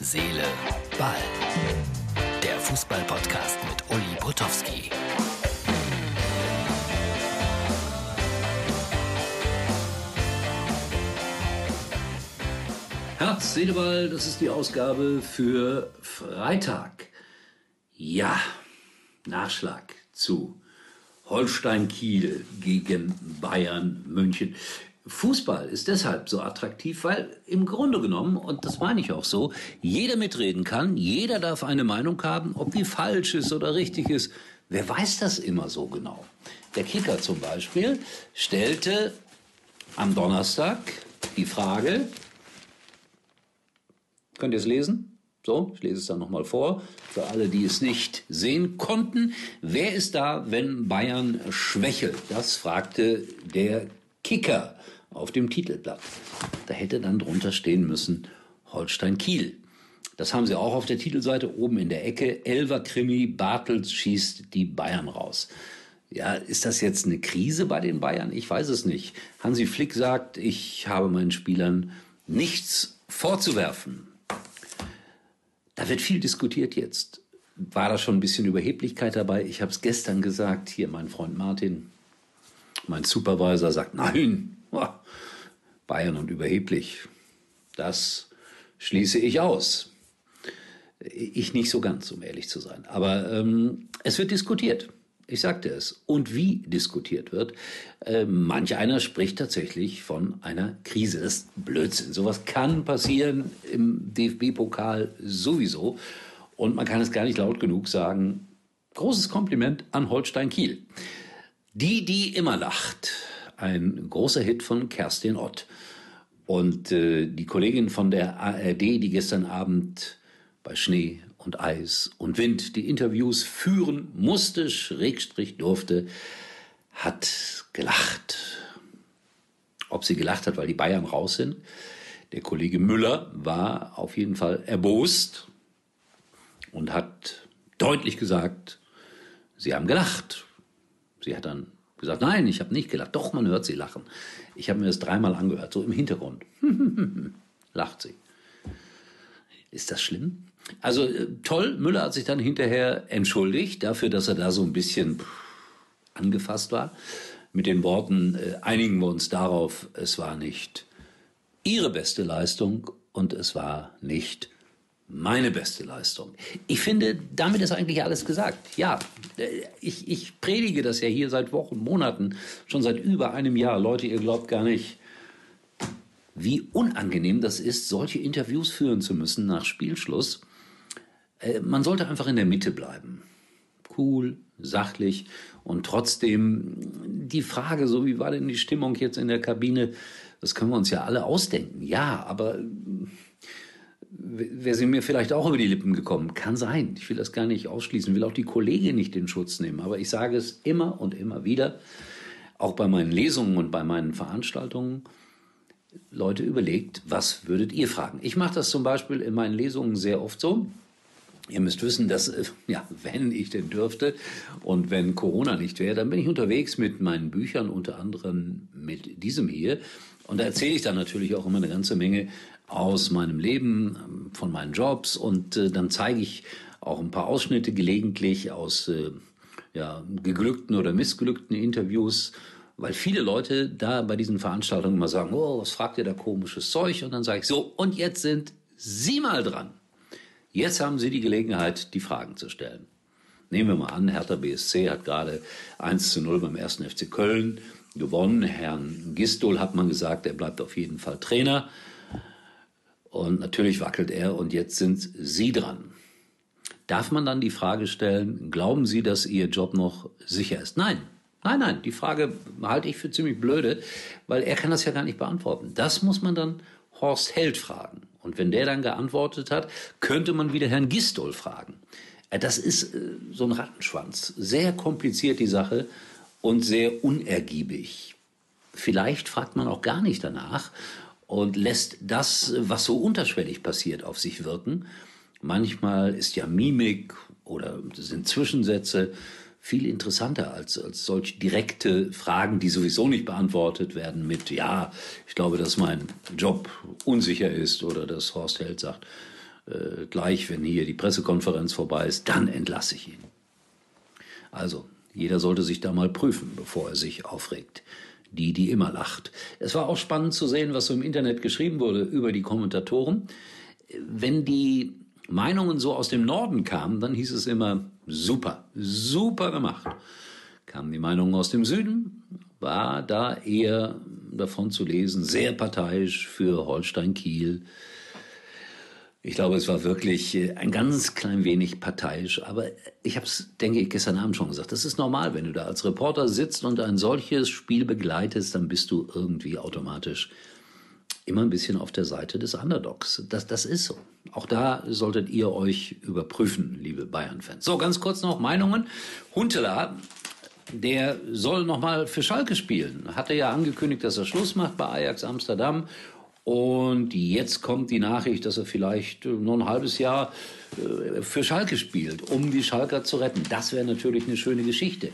Seele, Ball. Der Fußball-Podcast mit Uli Potowski. Herz, Seele, Ball, das ist die Ausgabe für Freitag. Ja, Nachschlag zu Holstein Kiel gegen Bayern München. Fußball ist deshalb so attraktiv, weil im Grunde genommen, und das meine ich auch so, jeder mitreden kann, jeder darf eine Meinung haben, ob die falsch ist oder richtig ist. Wer weiß das immer so genau? Der Kicker zum Beispiel stellte am Donnerstag die Frage, könnt ihr es lesen? So, ich lese es dann nochmal vor, für alle, die es nicht sehen konnten. Wer ist da, wenn Bayern schwächelt? Das fragte der Kicker auf dem Titelblatt. Da hätte dann drunter stehen müssen Holstein Kiel. Das haben sie auch auf der Titelseite oben in der Ecke. Elver Krimi, Bartels schießt die Bayern raus. Ja, ist das jetzt eine Krise bei den Bayern? Ich weiß es nicht. Hansi Flick sagt, ich habe meinen Spielern nichts vorzuwerfen. Da wird viel diskutiert jetzt. War da schon ein bisschen Überheblichkeit dabei? Ich habe es gestern gesagt. Hier mein Freund Martin, mein Supervisor, sagt, nein, Bayern und überheblich. Das schließe ich aus. Ich nicht so ganz, um ehrlich zu sein. Aber ähm, es wird diskutiert. Ich sagte es. Und wie diskutiert wird. Äh, manch einer spricht tatsächlich von einer Krise. Das ist Blödsinn. Sowas kann passieren im DFB-Pokal sowieso. Und man kann es gar nicht laut genug sagen. Großes Kompliment an Holstein Kiel. Die, die immer lacht ein großer Hit von Kerstin Ott. Und äh, die Kollegin von der ARD, die gestern Abend bei Schnee und Eis und Wind die Interviews führen musste, Schrägstrich durfte, hat gelacht. Ob sie gelacht hat, weil die Bayern raus sind? Der Kollege Müller war auf jeden Fall erbost und hat deutlich gesagt, sie haben gelacht. Sie hat dann gesagt, nein, ich habe nicht gelacht. Doch, man hört sie lachen. Ich habe mir das dreimal angehört, so im Hintergrund. Lacht sie. Ist das schlimm? Also äh, toll, Müller hat sich dann hinterher entschuldigt dafür, dass er da so ein bisschen angefasst war. Mit den Worten, äh, einigen wir uns darauf, es war nicht Ihre beste Leistung und es war nicht meine beste Leistung. Ich finde, damit ist eigentlich alles gesagt. Ja, ich, ich predige das ja hier seit Wochen, Monaten, schon seit über einem Jahr. Leute, ihr glaubt gar nicht, wie unangenehm das ist, solche Interviews führen zu müssen nach Spielschluss. Äh, man sollte einfach in der Mitte bleiben. Cool, sachlich und trotzdem die Frage, so wie war denn die Stimmung jetzt in der Kabine, das können wir uns ja alle ausdenken. Ja, aber wäre sie mir vielleicht auch über die Lippen gekommen. Kann sein. Ich will das gar nicht ausschließen, will auch die Kollegin nicht in Schutz nehmen. Aber ich sage es immer und immer wieder, auch bei meinen Lesungen und bei meinen Veranstaltungen. Leute, überlegt, was würdet ihr fragen? Ich mache das zum Beispiel in meinen Lesungen sehr oft so. Ihr müsst wissen, dass, äh, ja, wenn ich denn dürfte und wenn Corona nicht wäre, dann bin ich unterwegs mit meinen Büchern, unter anderem mit diesem hier. Und da erzähle ich dann natürlich auch immer eine ganze Menge aus meinem Leben, von meinen Jobs und äh, dann zeige ich auch ein paar Ausschnitte gelegentlich aus äh, ja, geglückten oder missglückten Interviews, weil viele Leute da bei diesen Veranstaltungen immer sagen, oh, was fragt ihr da komisches Zeug? Und dann sage ich so, und jetzt sind Sie mal dran. Jetzt haben Sie die Gelegenheit, die Fragen zu stellen. Nehmen wir mal an, Hertha BSC hat gerade 1 zu 0 beim 1. FC Köln gewonnen. Herrn Gistol hat man gesagt, er bleibt auf jeden Fall Trainer. Und natürlich wackelt er und jetzt sind Sie dran. Darf man dann die Frage stellen, glauben Sie, dass Ihr Job noch sicher ist? Nein. Nein, nein, die Frage halte ich für ziemlich blöde, weil er kann das ja gar nicht beantworten. Das muss man dann Horst Held fragen. Und wenn der dann geantwortet hat, könnte man wieder Herrn Gistol fragen. Äh, das ist äh, so ein Rattenschwanz. Sehr kompliziert die Sache und sehr unergiebig. Vielleicht fragt man auch gar nicht danach und lässt das, was so unterschwellig passiert, auf sich wirken. Manchmal ist ja Mimik oder sind Zwischensätze viel interessanter als, als solch direkte Fragen, die sowieso nicht beantwortet werden mit, ja, ich glaube, dass mein Job unsicher ist oder dass Horst Held sagt, äh, gleich, wenn hier die Pressekonferenz vorbei ist, dann entlasse ich ihn. Also, jeder sollte sich da mal prüfen, bevor er sich aufregt. Die, die immer lacht. Es war auch spannend zu sehen, was so im Internet geschrieben wurde über die Kommentatoren. Wenn die Meinungen so aus dem Norden kamen, dann hieß es immer, super, super gemacht. Kamen die Meinungen aus dem Süden, war da eher davon zu lesen, sehr parteiisch für Holstein Kiel. Ich glaube, es war wirklich äh, ein ganz klein wenig parteiisch, aber ich habe es, denke ich, gestern Abend schon gesagt. Das ist normal, wenn du da als Reporter sitzt und ein solches Spiel begleitest, dann bist du irgendwie automatisch immer ein bisschen auf der Seite des Underdogs. Das, das ist so. Auch da solltet ihr euch überprüfen, liebe Bayern-Fans. So, ganz kurz noch Meinungen. Huntela, der soll nochmal für Schalke spielen. Hatte ja angekündigt, dass er Schluss macht bei Ajax Amsterdam. Und jetzt kommt die Nachricht, dass er vielleicht nur ein halbes Jahr äh, für Schalke spielt, um die Schalker zu retten. Das wäre natürlich eine schöne Geschichte.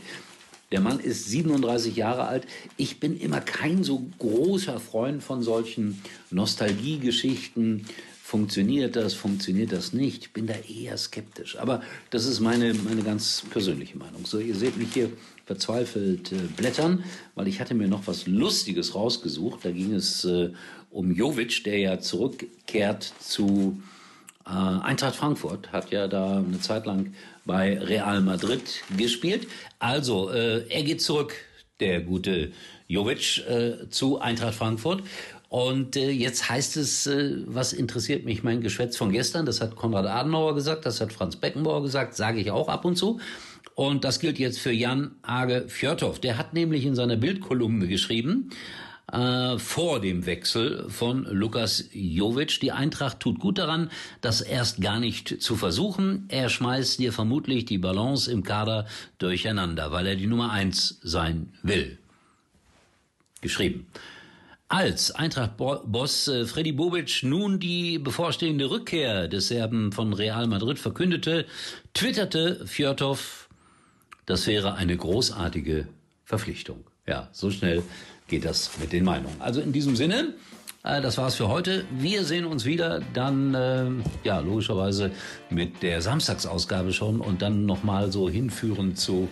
Der Mann ist 37 Jahre alt. Ich bin immer kein so großer Freund von solchen Nostalgiegeschichten. Funktioniert das, funktioniert das nicht? Ich bin da eher skeptisch. Aber das ist meine, meine ganz persönliche Meinung. So, ihr seht mich hier verzweifelt äh, blättern, weil ich hatte mir noch was Lustiges rausgesucht. Da ging es äh, um Jovic, der ja zurückkehrt zu äh, Eintracht Frankfurt, hat ja da eine Zeit lang bei Real Madrid gespielt. Also, äh, er geht zurück, der gute Jovic, äh, zu Eintracht Frankfurt. Und äh, jetzt heißt es, äh, was interessiert mich mein Geschwätz von gestern? Das hat Konrad Adenauer gesagt, das hat Franz Beckenbauer gesagt, sage ich auch ab und zu. Und das gilt jetzt für Jan Age Fjörtow. Der hat nämlich in seiner Bildkolumne geschrieben, äh, vor dem Wechsel von Lukas Jovic. Die Eintracht tut gut daran, das erst gar nicht zu versuchen. Er schmeißt dir vermutlich die Balance im Kader durcheinander, weil er die Nummer eins sein will. Geschrieben. Als Eintracht-Boss äh, Freddy Bobic nun die bevorstehende Rückkehr des Serben von Real Madrid verkündete, twitterte Fjörtow, das wäre eine großartige Verpflichtung. Ja, so schnell geht das mit den Meinungen. Also in diesem Sinne, äh, das war's für heute. Wir sehen uns wieder dann, äh, ja, logischerweise mit der Samstagsausgabe schon und dann nochmal so hinführend zu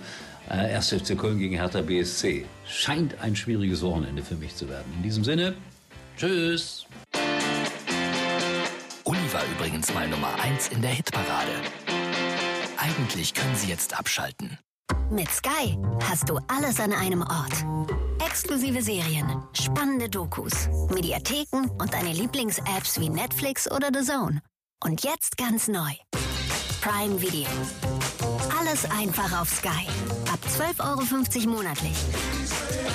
äh, 1. FC Köln gegen Hertha BSC. Scheint ein schwieriges Wochenende für mich zu werden. In diesem Sinne, tschüss. Uli war übrigens mal Nummer 1 in der Hitparade. Eigentlich können Sie jetzt abschalten. Mit Sky hast du alles an einem Ort. Exklusive Serien, spannende Dokus, Mediatheken und deine Lieblings-Apps wie Netflix oder The Zone. Und jetzt ganz neu. Prime Video. Alles einfach auf Sky. Ab 12,50 Euro monatlich.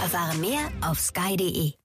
Erfahre mehr auf sky.de.